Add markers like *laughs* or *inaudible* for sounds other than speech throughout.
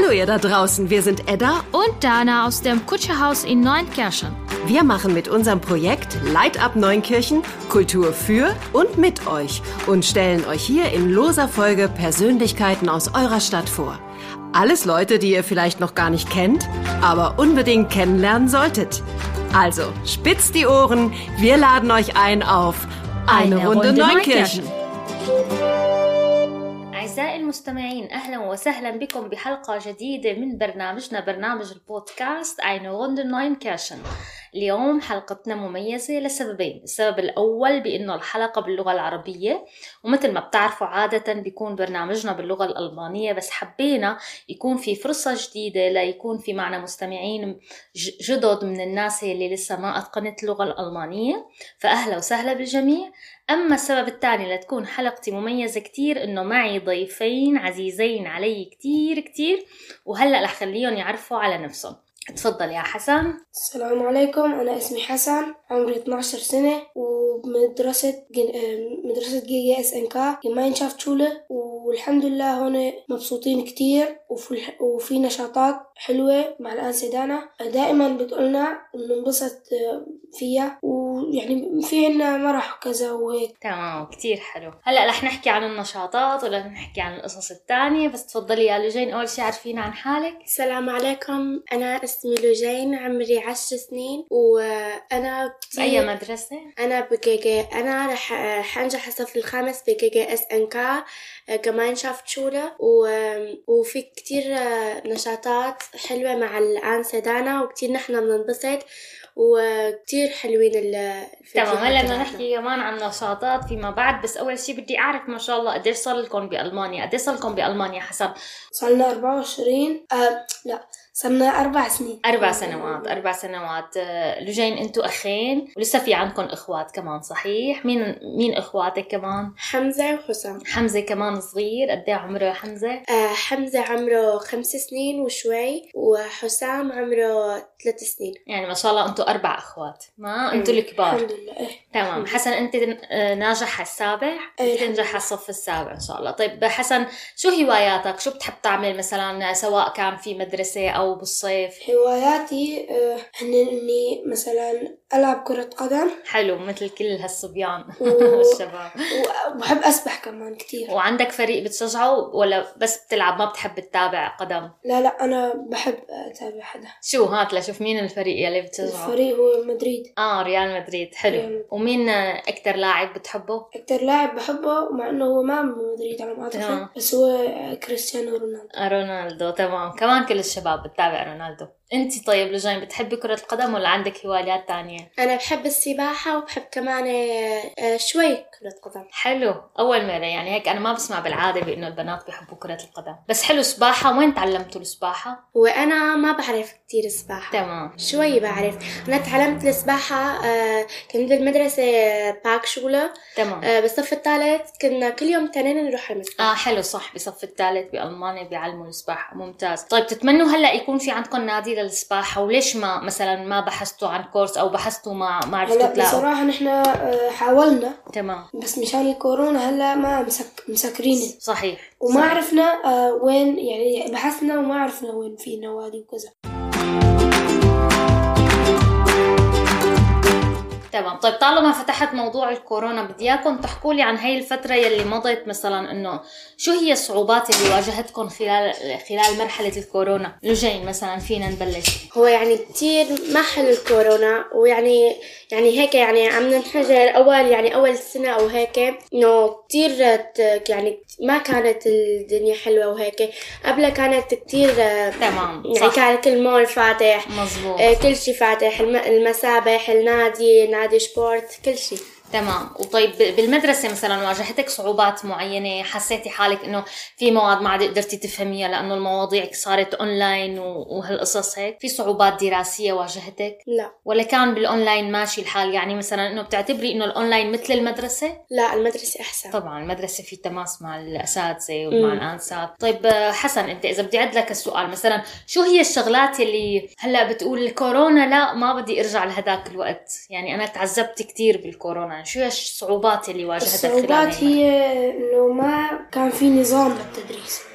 Hallo ihr da draußen, wir sind Edda und Dana aus dem Kutscherhaus in Neunkirchen. Wir machen mit unserem Projekt Light Up Neunkirchen Kultur für und mit euch und stellen euch hier in loser Folge Persönlichkeiten aus eurer Stadt vor. Alles Leute, die ihr vielleicht noch gar nicht kennt, aber unbedingt kennenlernen solltet. Also, spitzt die Ohren, wir laden euch ein auf eine, eine Runde, Runde Neunkirchen. Neunkirchen. أعزائي المستمعين أهلا وسهلا بكم بحلقة جديدة من برنامجنا برنامج البودكاست Eine Runde Neunkirchen اليوم حلقتنا مميزة لسببين السبب الأول بأنه الحلقة باللغة العربية ومثل ما بتعرفوا عادة بيكون برنامجنا باللغة الألمانية بس حبينا يكون في فرصة جديدة ليكون في معنا مستمعين جدد من الناس اللي لسه ما أتقنت اللغة الألمانية. فأهلا وسهلا بالجميع. أما السبب الثاني لتكون حلقتي مميزة كتير إنه معي ضيفين عزيزين علي كتير كتير وهلأ رح خليهم يعرفوا على نفسهم. تفضل يا حسن. السلام عليكم أنا اسمي حسن عمري 12 سنة ومدرسة جن... مدرسة جي جي إس إن كا جماينشافت شولة. والحمد لله هون مبسوطين كتير وفي, وفي نشاطات حلوة مع الأنسة دانا دائما بتقولنا إنه ننبسط فيها ويعني في عنا مرح وكذا وهيك تمام كتير حلو. هلأ رح نحكي عن النشاطات ولا نحكي عن القصص الثانية بس تفضلي يا لوجين أول شي عرفينا عن حالك؟ السلام عليكم. أنا اسمي لوجين عمري عشر سنين وأنا أي مدرسة؟ أنا بكيكي أنا رح حنجح الصف الخامس بكيكي إس إن كا شافت شولة وفي كتير نشاطات حلوة مع الآن سدانا وكتير نحنا بننبسط وكتير حلوين تمام هلا بدنا نحكي كمان عن نشاطات فيما بعد بس أول شيء بدي أعرف ما شاء الله قديش صار لكم بألمانيا؟ قديش صار لكم بألمانيا حسب؟ صار لنا 24 آه لا صرنا أربع سنين. أربع سنوات أربع سنوات. آه، لجين أنتوا أخين ولسه في عندكم إخوات كمان صحيح؟ مين مين إخواتك كمان؟ حمزة وحسام. حمزة كمان صغير قد إيه عمره حمزة؟ آه حمزة عمره خمس سنين وشوي وحسام عمره ثلاث سنين. يعني ما شاء الله أنتوا أربع أخوات. ما؟ أنتوا الكبار. الحمد لله. إيه. تمام. حسن أنت آه، ناجح السابع؟ إيه تنجح الصف السابع إن شاء الله. طيب حسن شو هواياتك؟ شو بتحب تعمل مثلا سواء كان في مدرسة أو بالصيف. هواياتي آه، هن إني مثلا ألعب كرة قدم. حلو مثل كل هالصبيان والشباب *laughs* وبحب أسبح كمان كثير وعندك فريق بتشجعه ولا بس بتلعب ما بتحب تتابع قدم؟ لا لا أنا بحب أتابع حدا. شو هات لشوف مين الفريق يلي بتشجعه. الفريق هو مدريد. آه ريال مدريد حلو. ريال. ومين أكثر لاعب بتحبه؟ أكثر لاعب بحبه مع إنه هو ما من مدريد على ما أعتقد بس هو كريستيانو رونالدو. آه رونالدو تمام. كمان كل الشباب بتتابع رونالدو انت طيب لجين بتحبي كرة القدم ولا عندك هوايات تانية؟ أنا بحب السباحة وبحب كمان آه، شوي كرة قدم. حلو. أول مرة يعني هيك أنا ما بسمع بالعادة بإنه البنات بيحبوا كرة القدم. بس حلو سباحة. وين تعلمتوا السباحة؟ وأنا ما بعرف كتير سباحة. تمام. شوي بعرف. أنا تعلمت السباحة آه، كنت بالمدرسة باك شولة. تمام. آه، بالصف الثالث كنا كل يوم تنين نروح المسبح. آه حلو صح. بصف الثالث بألمانيا بيعلموا السباحة. ممتاز. طيب تتمنوا هلأ يكون في عندكم نادي للسباحة وليش ما مثلا ما بحثتوا عن كورس أو بحثتوا ما ما عرفتوا تلاقوا؟ بصراحة نحن آه، حاولنا تمام بس مشان الكورونا هلا ما مسك مسكرين صحيح وما صحيح. عرفنا آه، وين يعني بحثنا وما عرفنا وين في نوادي وكذا تمام. طيب طالما فتحت موضوع الكورونا بدي إياكم تحكوا لي عن هاي الفترة يلي مضت مثلا إنه شو هي الصعوبات اللي واجهتكم خلال خلال مرحلة الكورونا؟ لجين مثلا فينا نبلش. هو يعني كثير ما حلو الكورونا ويعني يعني هيك يعني عم ننحجر أول يعني أول سنة أو هيك إنه كثير يعني ما كانت الدنيا حلوة وهيك قبلها كانت كثير تمام يعني كان كل مول فاتح مزبوط كل شيء فاتح المسابح النادي نادي sport كل شيء تمام. وطيب بالمدرسة مثلا واجهتك صعوبات معينة؟ حسيتي حالك إنه في مواد ما عاد قدرتي تفهميها لأنه المواضيع صارت اونلاين وهالقصص هيك؟ في صعوبات دراسية واجهتك؟ لا. ولا كان بالاونلاين ماشي الحال؟ يعني مثلا إنه بتعتبري إنه الاونلاين مثل المدرسة؟ لا المدرسة أحسن. طبعا المدرسة في تماس مع الأساتذة ومع الانسات طيب حسن أنت إذا بدي أعد لك السؤال مثلا شو هي الشغلات اللي هلأ بتقول الكورونا لا ما بدي أرجع لهداك الوقت؟ يعني أنا تعذبت كثير بالكورونا. شو هي الصعوبات اللي واجهتك الصعوبات هي إنه ما كان في نظام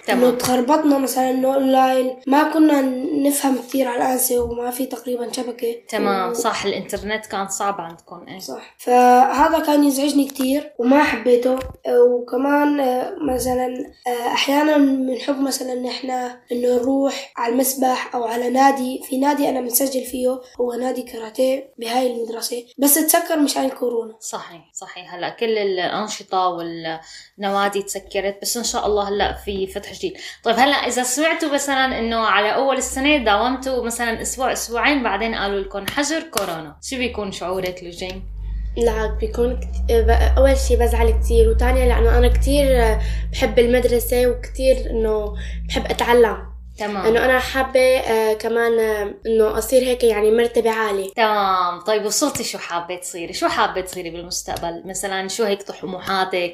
بالتدريس انه تمام. تخربطنا مثلا إنه اونلاين ما كنا نفهم كثير على الانسه وما في تقريبا شبكة. تمام و- صح الإنترنت كان صعب عندكم إيه. صح. فهذا كان يزعجني كتير وما حبيته. وكمان مثلا أحيانا بنحب مثلا إن إحنا إنه نروح على المسبح أو على نادي. في نادي أنا مسجل فيه هو نادي كاراتيه بهاي المدرسة. بس تسكر مشان الكورونا صحيح صحيح. هلأ كل الأنشطة والنوادي تسكرت بس إن شاء الله هلأ في فتح جديد طيب هلأ إذا سمعتوا مثلا إنه على أول السنة داومتوا مثلا أسبوع أسبوعين بعدين قالوا لكم حجر كورونا. شو بيكون شعورك لجين؟ لا بيكون كت... ب- أول شي بزعل كتير وتانية لأنه أنا كتير بحب المدرسة وكتير إنه بحب أتعلم. تمام. إنه أنا حابة آه، كمان آه، إنه أصير هيك يعني مرتبة عالية. تمام. طيب وصلتي شو حابة تصيري؟ شو حابة تصيري بالمستقبل؟ مثلا شو هيك طموحاتك؟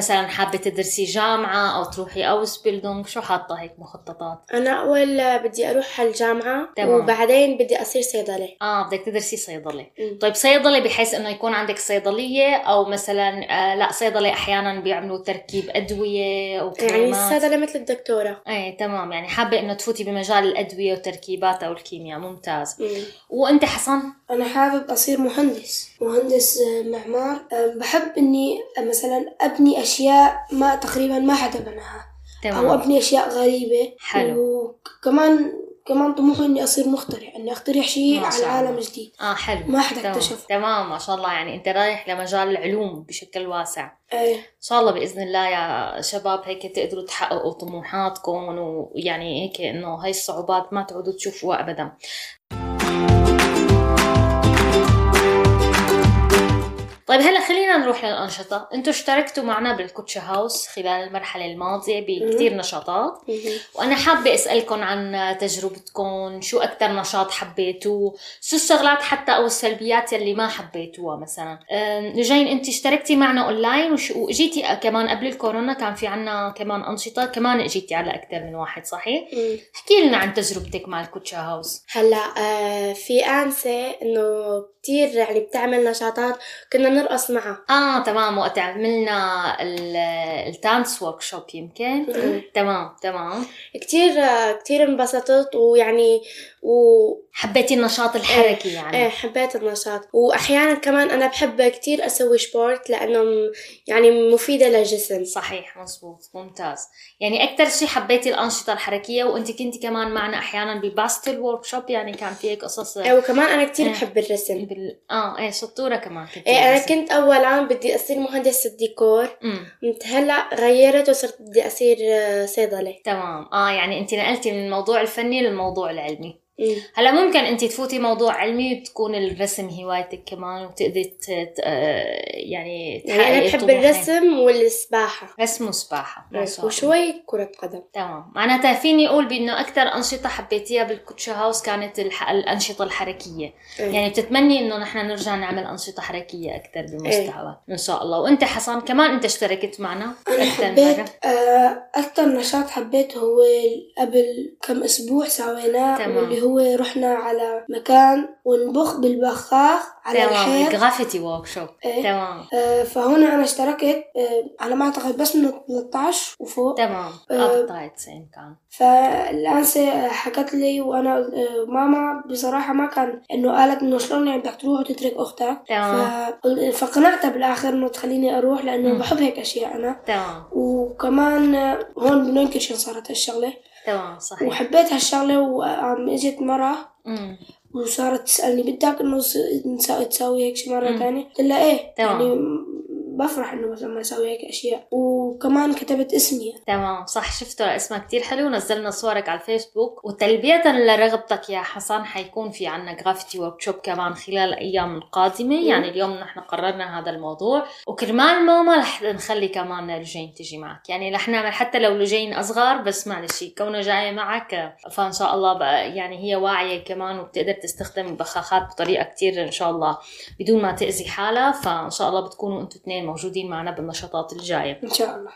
مثلا حابة تدرسي جامعة أو تروحي أوسبيلدونغ شو حاطة هيك مخططات؟ أنا أول آه، بدي أروح على الجامعة تمام. وبعدين بدي أصير صيدلة. آه بدك تدرسي صيدلة. مم. طيب صيدلة بحيث إنه يكون عندك صيدلية أو مثلا آه لا صيدلة أحيانا بيعملوا تركيب أدوية يعني وكريمات. الصيدلة مثل الدكتورة. إيه تمام. يعني حابة إنه تفوتي بمجال الأدوية وتركيبات أو الكيمياء. ممتاز. مم. وأنت حسن؟ أنا حابب أصير مهندس. مهندس آه، معمار. آه، بحب إني آه، مثلا أبني أشياء ما تقريبا ما حدا بناها أو تمام أبني أشياء غريبة. حلو. وكمان كمان طموحي إني أصير مخترع إني أخترع شيء على. عالم جديد. آه حلو. ما حدا تمام. اكتشف. تمام ما شاء الله. يعني أنت رايح لمجال العلوم بشكل واسع. إيه. إن شاء الله بإذن الله يا شباب هيك تقدروا تحققوا طموحاتكم ويعني هيك إنه هاي الصعوبات ما تعودوا تشوفوها ابدا. طيب هلا خلينا نروح للأنشطة، أنتم اشتركتوا معنا بالكوتشا هاوس خلال المرحلة الماضية بكتير نشاطات،. وأنا حابة أسألكم عن تجربتكم، شو أكتر نشاط حبيتوه، شو الشغلات حتى أو السلبيات يلي ما حبيتوها مثلا. نجين أنت اشتركتي معنا أونلاين وإجيتي كمان قبل الكورونا كان في عنا كمان أنشطة، كمان إجيتي على أكثر من واحد صحيح؟ احكي لنا عن تجربتك مع الكوتشا هاوس. هلا آه في أنسة إنه كتير يعني بتعمل نشاطات كنا نرقص معها آه تمام وقت عملنا ال dance workshop يمكن. تمام تمام. كتير آه كتير انبسطت ويعني و حبيتي النشاط الحركي يعني. إيه حبيت النشاط. وأحيانا كمان أنا بحب كتير أسوي sport لأنه يعني مفيدة للجسم. صحيح مزبوط ممتاز. يعني أكثر شيء حبيتي الأنشطة الحركية وأنت كنتي كمان معنا أحيانا ب pastel workshop يعني كان في هيك قصص إيه وكمان أنا كتير إيه. بحب الرسم. بال... آه إيه شطورة كمان كنتي إيه أنا بالرسم. كنت اولا بدي أصير مهندس الديكور امم انت هلأ غيرت وصرت بدي أصير آه، صيدلة. تمام. آه يعني أنت نقلتي من الموضوع الفني للموضوع العلمي. هلا ممكن انت تفوتي موضوع علمي وتكون الرسم هوايتك كمان وتقدري ت... ت... آه، يعني يعني أنا بحب. الرسم والسباحة رسم شاء الله. وشوي كرة قدم تمام معناتها فيني أقول بإنه أكثر أنشطة حبيتيها بالكوتشا هاوس كانت الح... الأنشطة الحركية إيه. يعني بتتمني إنه نحن نرجع نعمل أنشطة حركية أكثر بالمستقبل ان شاء الله وأنت حسن كمان أنت اشتركت معنا أنا أكثر حبيت. آه، أكتر نشاط حبيته هو قبل كم أسبوع سويناه. واللي هو رحنا على مكان ونبخ بالبخاخ على تمام الحيط. ال graffiti workshop إيه. تمام. آه، فهنا أنا اشتركت آه، على ما أعتقد بس من 13 وفوق. تمام. up thirteen كان. فالأنسة حكت لي وأنا آه، ماما بصراحة ما كان إنه قالت إنه شلون يعني بدك تروح وتترك أختك. تمام. ف... فقنعتها بالآخر إنه تخليني أروح لأنه مم. بحب هيك أشياء أنا. تمام. وكمان آه، هون بننكر صارت هالشغلة. تمام صحيح وحبيت هالشغلة وعم إجت مرة امم وصارت تسألني بدك إنه تسوي هيك شي مرة مم. تانية قلت لها إيه تمام. يعني بفرح إنه مثلا ما أسوي هيك أشياء. وكمان كتبت اسمي. تمام صح شفته اسمها كتير حلو ونزلنا صورك على الفيسبوك. وتلبية لرغبتك يا حسن حيكون في عنا graffiti workshop كمان خلال الأيام القادمة. يعني اليوم نحن قررنا هذا الموضوع. وكرمال ماما رح نخلي كمان لجين تجي معك. يعني رح نعمل حتى لو لجين أصغر بس معلش كونه جاية معك فإن شاء الله بقى يعني هي واعية كمان وبتقدر تستخدم البخاخات بطريقة كتير إن شاء الله بدون ما تأذي حالها. فإن شاء الله بتكونوا أنتوا اثنين موجودين معنا بالنشاطات الجاية. إن شاء الله.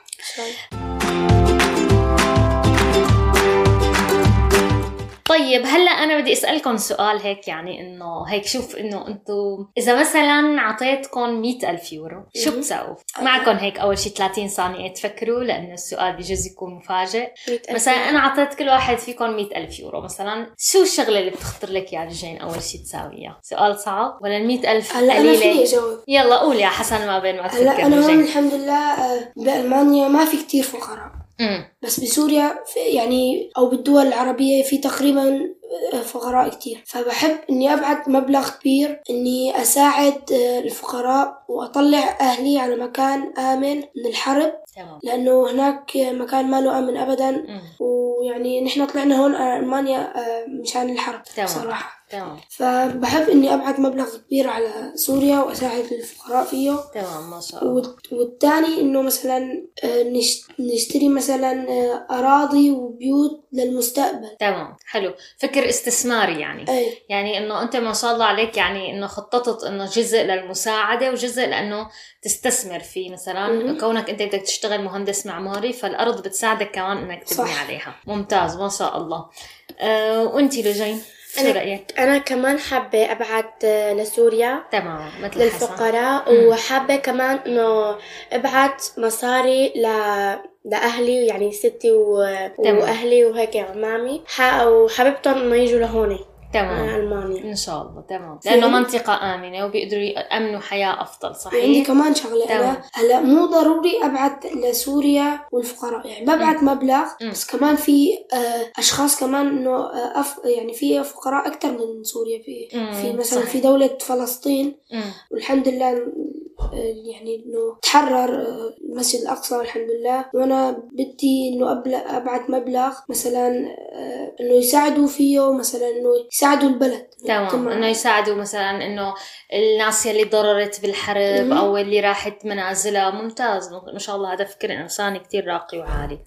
طيب هلأ أنا بدي أسألكم سؤال هيك يعني إنه هيك شوف إنه أنتم إذا مثلا أعطيتكم مئة ألف يورو شو. بتسووا؟ معكم هيك أول شيء 30 ثانية تفكروا لأنه السؤال بجوز يكون مفاجئ مثلا. أنا أعطيت كل واحد فيكم مئة ألف يورو مثلا شو الشغلة اللي بتخطر لك يا رجين أول شيء تساويها؟ سؤال صعب ولا المئة ألف هلأ أنا فيني؟ أجاوب يلا قول يا حسن ما بين ما تفكر هلا أنا هون الحمد لله آه، بألمانيا ما في كتير فقراء بس بسوريا يعني أو بالدول العربية في تقريبا آه، فقراء كتير. فبحب إني ابعت مبلغ كبير إني أساعد آه، الفقراء وأطلع أهلي على مكان آمن من الحرب. تمام. لأنه هناك مكان ما له امن ابدا ويعني نحن طلعنا هون على ألمانيا آه، مشان الحرب تمام. صراحة تمام. فبحب إني ابعت مبلغ كبير على سوريا وأساعد الفقراء فيه. تمام ما شاء الله. والتاني إنه مثلا آه، نش- نشتري مثلا آه، أراضي وبيوت للمستقبل. تمام. حلو. فكر استثماري يعني. أي. يعني إنه أنت ما شاء الله عليك يعني إنه خططت إنه جزء للمساعدة وجزء لأنه تستثمر فيه. مثلا. كونك أنت بدك تشتغل مهندس معماري فالأرض بتساعدك كمان إنك تبني صح. عليها. ممتاز ما شاء الله. أه وانت لجين شو أنا- رأيك؟ أنا كمان حابة أبعت آه، لسوريا تمام مثل للفقراء. وحابة كمان إنه أبعت مصاري ل لأهلي يعني ستي و... وأهلي وهيك عمامي ح... وحبيبتهم إنه يجوا لهون تمام ألمانيا إن شاء الله تمام لأنه منطقة آمنة وبيقدروا يأمنوا حياة أفضل صحيح كمان شغلة. أنا هلا مو ضروري ابعت لسوريا والفقراء يعني ببعت مبلغ مم. بس كمان في آه، أشخاص كمان إنه آه، أف يعني في فقراء أكثر من سوريا في في مثلا صحيح. في دولة فلسطين مم. والحمد لله يعني إنه تحرر آه، المسجد الأقصى والحمد لله. وأنا بدي إنه أبعت مبلغ مثلا آه، إنه يساعدوا فيه مثلا إنه يساعدوا البلد. تمام. إنه يساعدوا مثلا إنه الناس يلي ضررت بالحرب. أو اللي راحت منازلها. ممتاز. ما شاء الله هذا فكر إنساني كتير راقي وعالي.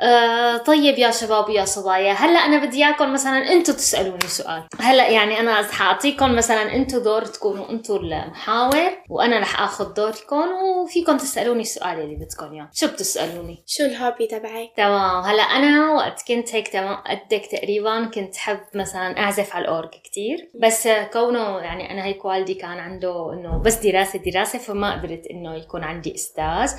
آه طيب يا شباب ويا صبايا هلا أنا بدي إياكم مثلا أنتم تسألوني سؤال. هلا يعني أنا حاعطيكم مثلا أنتم دور تكونوا أنتم المحاور وأنا رح آخذ دوركم وفيكم تسألوني السؤال اللي بدكم إياه. شو بتسألوني؟ شو ال hobby تبعك؟ تمام هلا أنا وقت كنت هيك تمام قدك تقريبا كنت حب مثلا أعزف على الأورج كتير بس كونه يعني أنا هيك والدي كان عنده إنه بس دراسة دراسة فما قدرت إنه يكون عندي أستاذ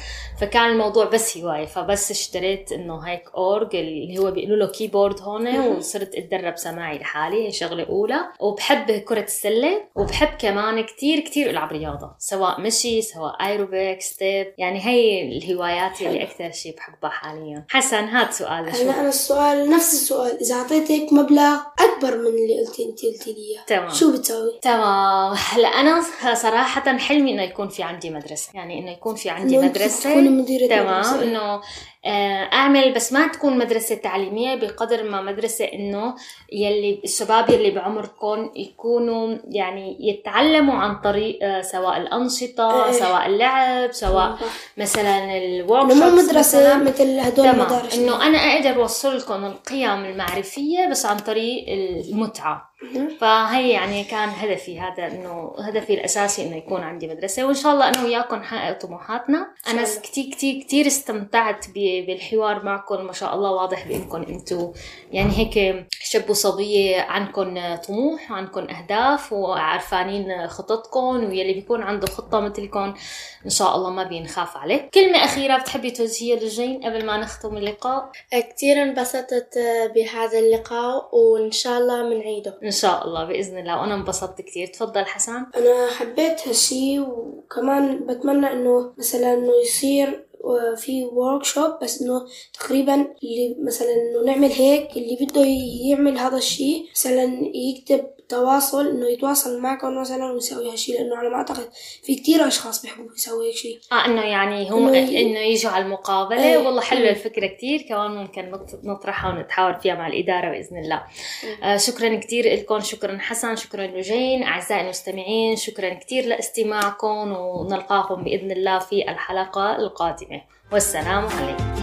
فكان الموضوع بس هواية فبس اشتريت إنه هيك أورج اللي هو بيقولوا له keyboard هون وصرت أتدرب سماعي لحالي هي شغلة أولى. وبحب كرة السلة وبحب كمان كتير كتير ألعب رياضة سواء مشي سواء aerobic step يعني هي الهوايات اللي أكثر شيء بحبها حاليا. حسن هات سؤال هلا أنا السؤال نفس السؤال. إذا أعطيتك مبلغ أكبر من اللي قلتي أنت قلتي لي إياه، تمام. شو بتسوي؟ تمام. هلا أنا صراحة حلمي إنه يكون في عندي مدرسة. يعني إنه يكون في عندي مدرسة. تكوني مديرة تمام. إنه أعمل بس ما تكون مدرسة تعليمية بقدر ما مدرسة إنه يلي الشباب يلي بعمركم يكونوا يعني يتعلموا عن طريق آه، سواء الأنشطة إيه. سواء اللعب سواء. مثلا الورك مو مدرسة مثل هدول المدارس إنه أنا أقدر اوصل لكم القيم المعرفية بس عن طريق المتعة. فهي يعني كان هدفي هذا إنه هدفي الأساسي إنه يكون عندي مدرسة وإن شاء الله أنا وياكم نحقق طموحاتنا. أنا الله. كثير كثير كثير استمتعت بالحوار معكم ما شاء الله واضح بإنكم أنتم يعني هيك شب وصبية عندكم طموح وعندكم أهداف وعارفانين خططكم ويلي بيكون عنده خطة مثلكم إن شاء الله ما بينخاف عليه كلمة أخيرة بتحبي توجهيها للجين قبل ما نختم اللقاء؟ كتير انبسطت بهذا اللقاء وإن شاء الله منعيده. إن شاء الله بإذن الله وأنا انبسطت كثير تفضل حسن. أنا حبيت هالشي وكمان بتمنى إنه مثلا إنه يصير آه، في ورك شوب بس إنه تقريبا اللي مثلا إنه نعمل هيك اللي بده يعمل هذا الشيء مثلا يكتب تواصل إنه يتواصل معكم مثلا ويسوي هالشيء لأنه على ما أعتقد في كتير أشخاص بيحبوا يسوي هيك شيء آه إنه يعني هم إنه يجوا على المقابلة. إيه. والله حلوة إيه. الفكرة كثير كمان ممكن نط- نطرحها ونتحاور فيها مع الإدارة بإذن الله. آه شكرا كثير لكم شكرا حسن. شكرا لجين أعزائي المستمعين شكرا كثير لإستماعكم ونلقاكم بإذن الله في الحلقة القادمة. والسلام عليكم.